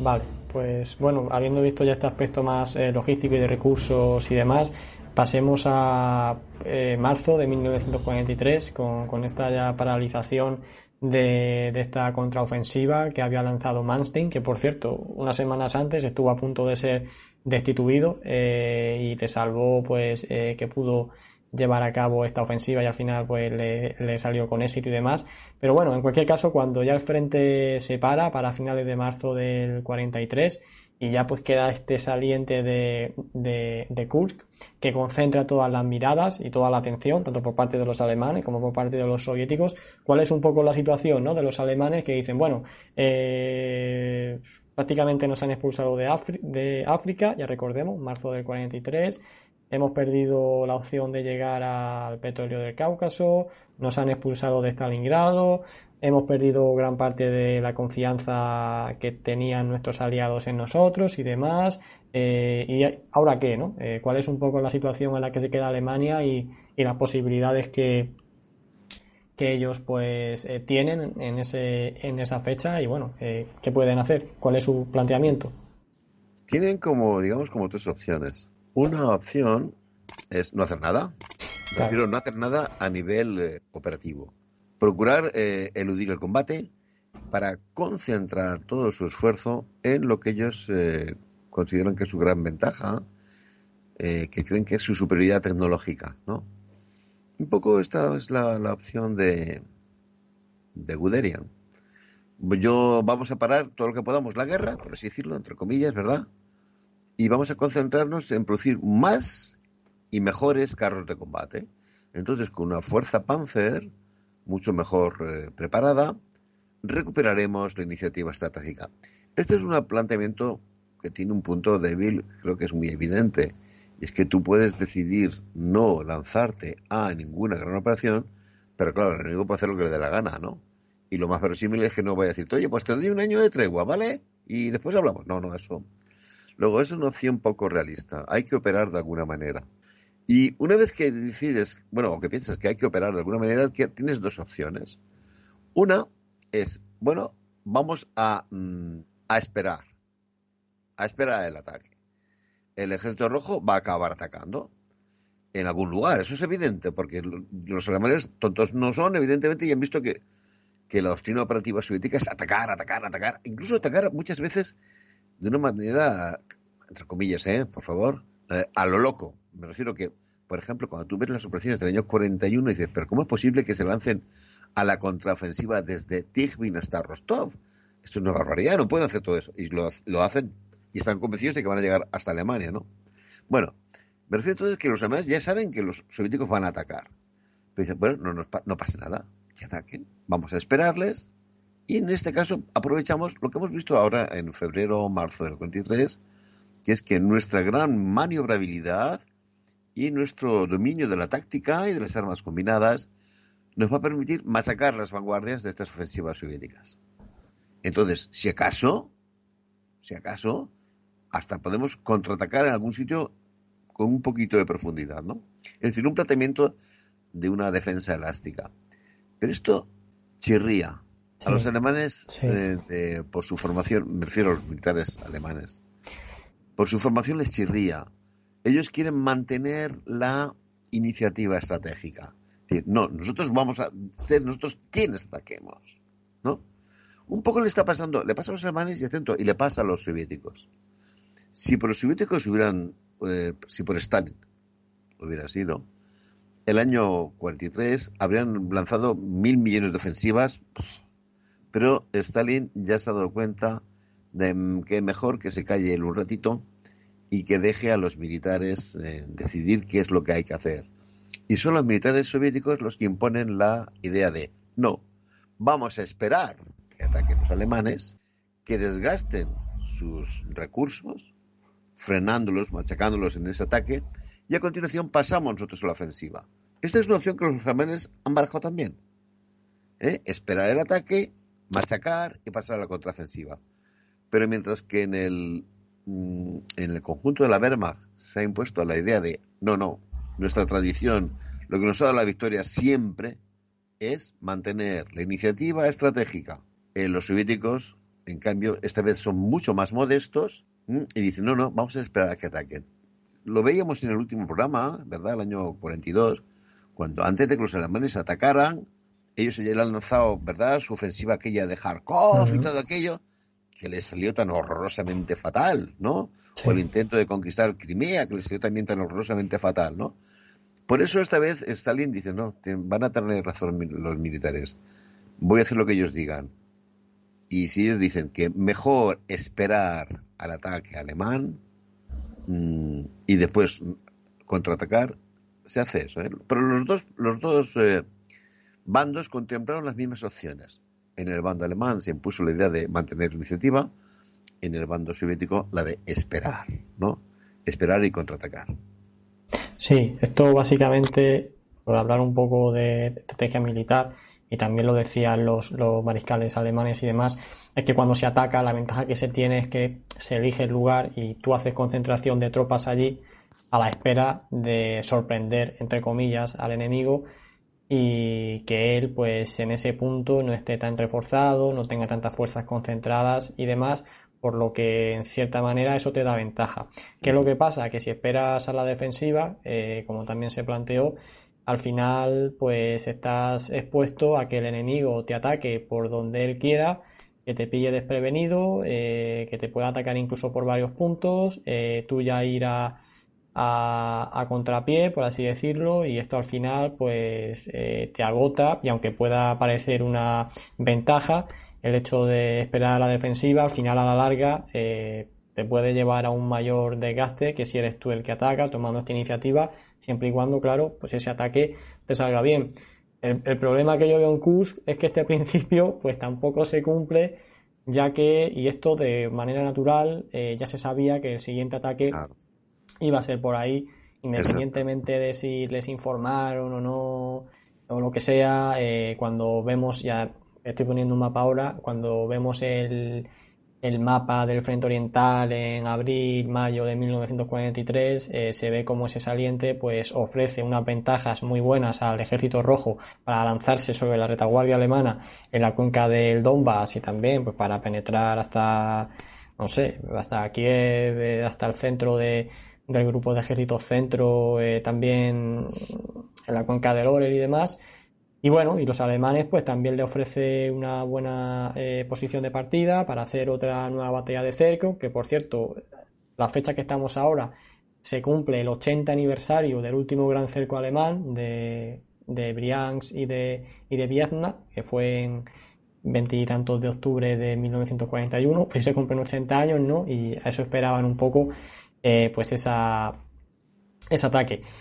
Vale, pues bueno, habiendo visto ya este aspecto más eh, logístico y de recursos y demás, pasemos a eh, marzo de 1943 con, con esta ya paralización de, de, esta contraofensiva que había lanzado Manstein, que por cierto, unas semanas antes estuvo a punto de ser destituido eh, y te salvó pues eh, que pudo llevar a cabo esta ofensiva y al final pues le, le, salió con éxito y demás. Pero bueno, en cualquier caso, cuando ya el frente se para para finales de marzo del 43 y ya pues queda este saliente de, de, de Kursk que concentra todas las miradas y toda la atención, tanto por parte de los alemanes como por parte de los soviéticos. ¿Cuál es un poco la situación ¿no? de los alemanes que dicen, bueno, eh, prácticamente nos han expulsado de, África, ya recordemos, marzo del 43, hemos perdido la opción de llegar al petróleo del Cáucaso, nos han expulsado de Stalingrado, hemos perdido gran parte de la confianza que tenían nuestros aliados en nosotros y demás. Eh, ¿Y ahora qué? ¿no? Eh, ¿Cuál es un poco la situación en la que se queda Alemania y, y las posibilidades que, que ellos pues eh, tienen en, ese, en esa fecha y bueno, eh, ¿qué pueden hacer? ¿Cuál es su planteamiento? Tienen como, digamos, como tres opciones. Una opción es no hacer nada. Claro. Prefiero no hacer nada a nivel eh, operativo. Procurar eludir el combate para concentrar todo su esfuerzo en lo que ellos consideran que es su gran ventaja, que creen que es su superioridad tecnológica, ¿no? Un poco esta es la, opción de, de Guderian. Yo vamos a parar todo lo que podamos la guerra, por así decirlo, entre comillas, ¿verdad? y vamos a concentrarnos en producir más y mejores carros de combate. Entonces, con una fuerza Panzer mucho mejor eh, preparada, recuperaremos la iniciativa estratégica. Este es un planteamiento que tiene un punto débil, creo que es muy evidente, es que tú puedes decidir no lanzarte a ninguna gran operación, pero claro, el enemigo puede hacer lo que le dé la gana, ¿no? Y lo más verosímil es que no vaya a decirte, oye, pues te doy un año de tregua, ¿vale? Y después hablamos. No, no, eso Luego, es una opción poco realista. Hay que operar de alguna manera. Y una vez que decides, bueno, o que piensas que hay que operar de alguna manera, tienes dos opciones. Una es, bueno, vamos a, mm, a esperar. A esperar el ataque. El ejército rojo va a acabar atacando en algún lugar. Eso es evidente, porque los alemanes tontos no son, evidentemente, y han visto que, que la doctrina operativa soviética es atacar, atacar, atacar. Incluso atacar muchas veces de una manera, entre comillas, ¿eh? por favor, eh, a lo loco. Me refiero que, por ejemplo, cuando tú ves las operaciones del año 41 dices, pero ¿cómo es posible que se lancen a la contraofensiva desde Tikhvin hasta Rostov? Esto es una barbaridad, no pueden hacer todo eso. Y lo, lo hacen y están convencidos de que van a llegar hasta Alemania, ¿no? Bueno, me refiero entonces que los alemanes ya saben que los soviéticos van a atacar. Pero dicen, bueno, no, no, no pasa nada, que ataquen. Vamos a esperarles, y en este caso aprovechamos lo que hemos visto ahora en febrero o marzo del 23, que es que nuestra gran maniobrabilidad y nuestro dominio de la táctica y de las armas combinadas nos va a permitir masacar las vanguardias de estas ofensivas soviéticas. Entonces, si acaso, si acaso, hasta podemos contraatacar en algún sitio con un poquito de profundidad, ¿no? Es decir, un planteamiento de una defensa elástica. Pero esto chirría, a los alemanes, sí. eh, por su formación, me refiero a los militares alemanes, por su formación les chirría. Ellos quieren mantener la iniciativa estratégica. Es decir, no, nosotros vamos a ser nosotros quienes ataquemos. ¿no? Un poco le está pasando, le pasa a los alemanes y atento, y le pasa a los soviéticos. Si por los soviéticos hubieran, eh, si por Stalin hubiera sido, el año 43 habrían lanzado mil millones de ofensivas. Pero Stalin ya se ha dado cuenta de que mejor que se calle él un ratito y que deje a los militares eh, decidir qué es lo que hay que hacer. Y son los militares soviéticos los que imponen la idea de no, vamos a esperar que ataquen los alemanes, que desgasten sus recursos, frenándolos, machacándolos en ese ataque, y a continuación pasamos nosotros a la ofensiva. Esta es una opción que los alemanes han barajado también. ¿Eh? Esperar el ataque machacar y pasar a la contraofensiva. Pero mientras que en el, mm, en el conjunto de la Wehrmacht se ha impuesto la idea de, no, no, nuestra tradición, lo que nos ha dado la victoria siempre es mantener la iniciativa estratégica. En los soviéticos En cambio, esta vez son mucho más modestos y dicen, no, no, vamos a esperar a que ataquen. Lo veíamos en el último programa, ¿verdad? El año 42, cuando antes de que los alemanes atacaran, ellos ya han lanzado, ¿verdad? Su ofensiva aquella de Kharkov y todo aquello, que les salió tan horrorosamente fatal, ¿no? O el intento de conquistar Crimea, que les salió también tan horrorosamente fatal, ¿no? Por eso esta vez Stalin dice, no, van a tener razón los militares. Voy a hacer lo que ellos digan. Y si ellos dicen que mejor esperar al ataque alemán mm, y después contraatacar, se hace eso. ¿eh? Pero los dos, los dos eh, bandos contemplaron las mismas opciones. En el bando alemán se impuso la idea de mantener la iniciativa, en el bando soviético la de esperar, ¿no? Esperar y contraatacar. Sí, esto básicamente, por hablar un poco de estrategia militar, y también lo decían los, los mariscales alemanes y demás, es que cuando se ataca la ventaja que se tiene es que se elige el lugar y tú haces concentración de tropas allí a la espera de sorprender, entre comillas, al enemigo y que él pues en ese punto no esté tan reforzado, no tenga tantas fuerzas concentradas y demás, por lo que en cierta manera eso te da ventaja. ¿Qué es lo que pasa? Que si esperas a la defensiva, eh, como también se planteó, al final pues estás expuesto a que el enemigo te ataque por donde él quiera, que te pille desprevenido, eh, que te pueda atacar incluso por varios puntos, eh, tú ya ir a contrapié, por así decirlo, y esto al final pues eh, te agota y aunque pueda parecer una ventaja, el hecho de esperar a la defensiva, al final a la larga te puede llevar a un mayor desgaste que si eres tú el que ataca tomando esta iniciativa, siempre y cuando, claro, pues ese ataque te salga bien. El, problema que yo veo en Kusk es que este principio pues tampoco se cumple ya que, y esto de manera natural, eh, ya se sabía que el siguiente ataque iba a ser por ahí, independientemente de si les informaron o no, o lo que sea, eh, cuando vemos, ya estoy poniendo un mapa ahora, cuando vemos el, el mapa del frente oriental en abril, mayo de 1943, eh, se ve como ese saliente pues ofrece unas ventajas muy buenas al ejército rojo para lanzarse sobre la retaguardia alemana en la cuenca del Donbass y también pues para penetrar hasta, no sé, hasta Kiev, eh, hasta el centro de, del grupo de ejércitos centro, eh, también en la cuenca del Orel y demás. Y bueno, y los alemanes pues también le ofrece una buena eh, posición de partida para hacer otra nueva batalla de cerco, que por cierto, la fecha que estamos ahora se cumple el 80 aniversario del último gran cerco alemán de, de Briansk y de, y de Vietnam, que fue en veintitantos de octubre de 1941, pues se cumplen 80 años, ¿no? Y a eso esperaban un poco eh, pues esa, ese ataque.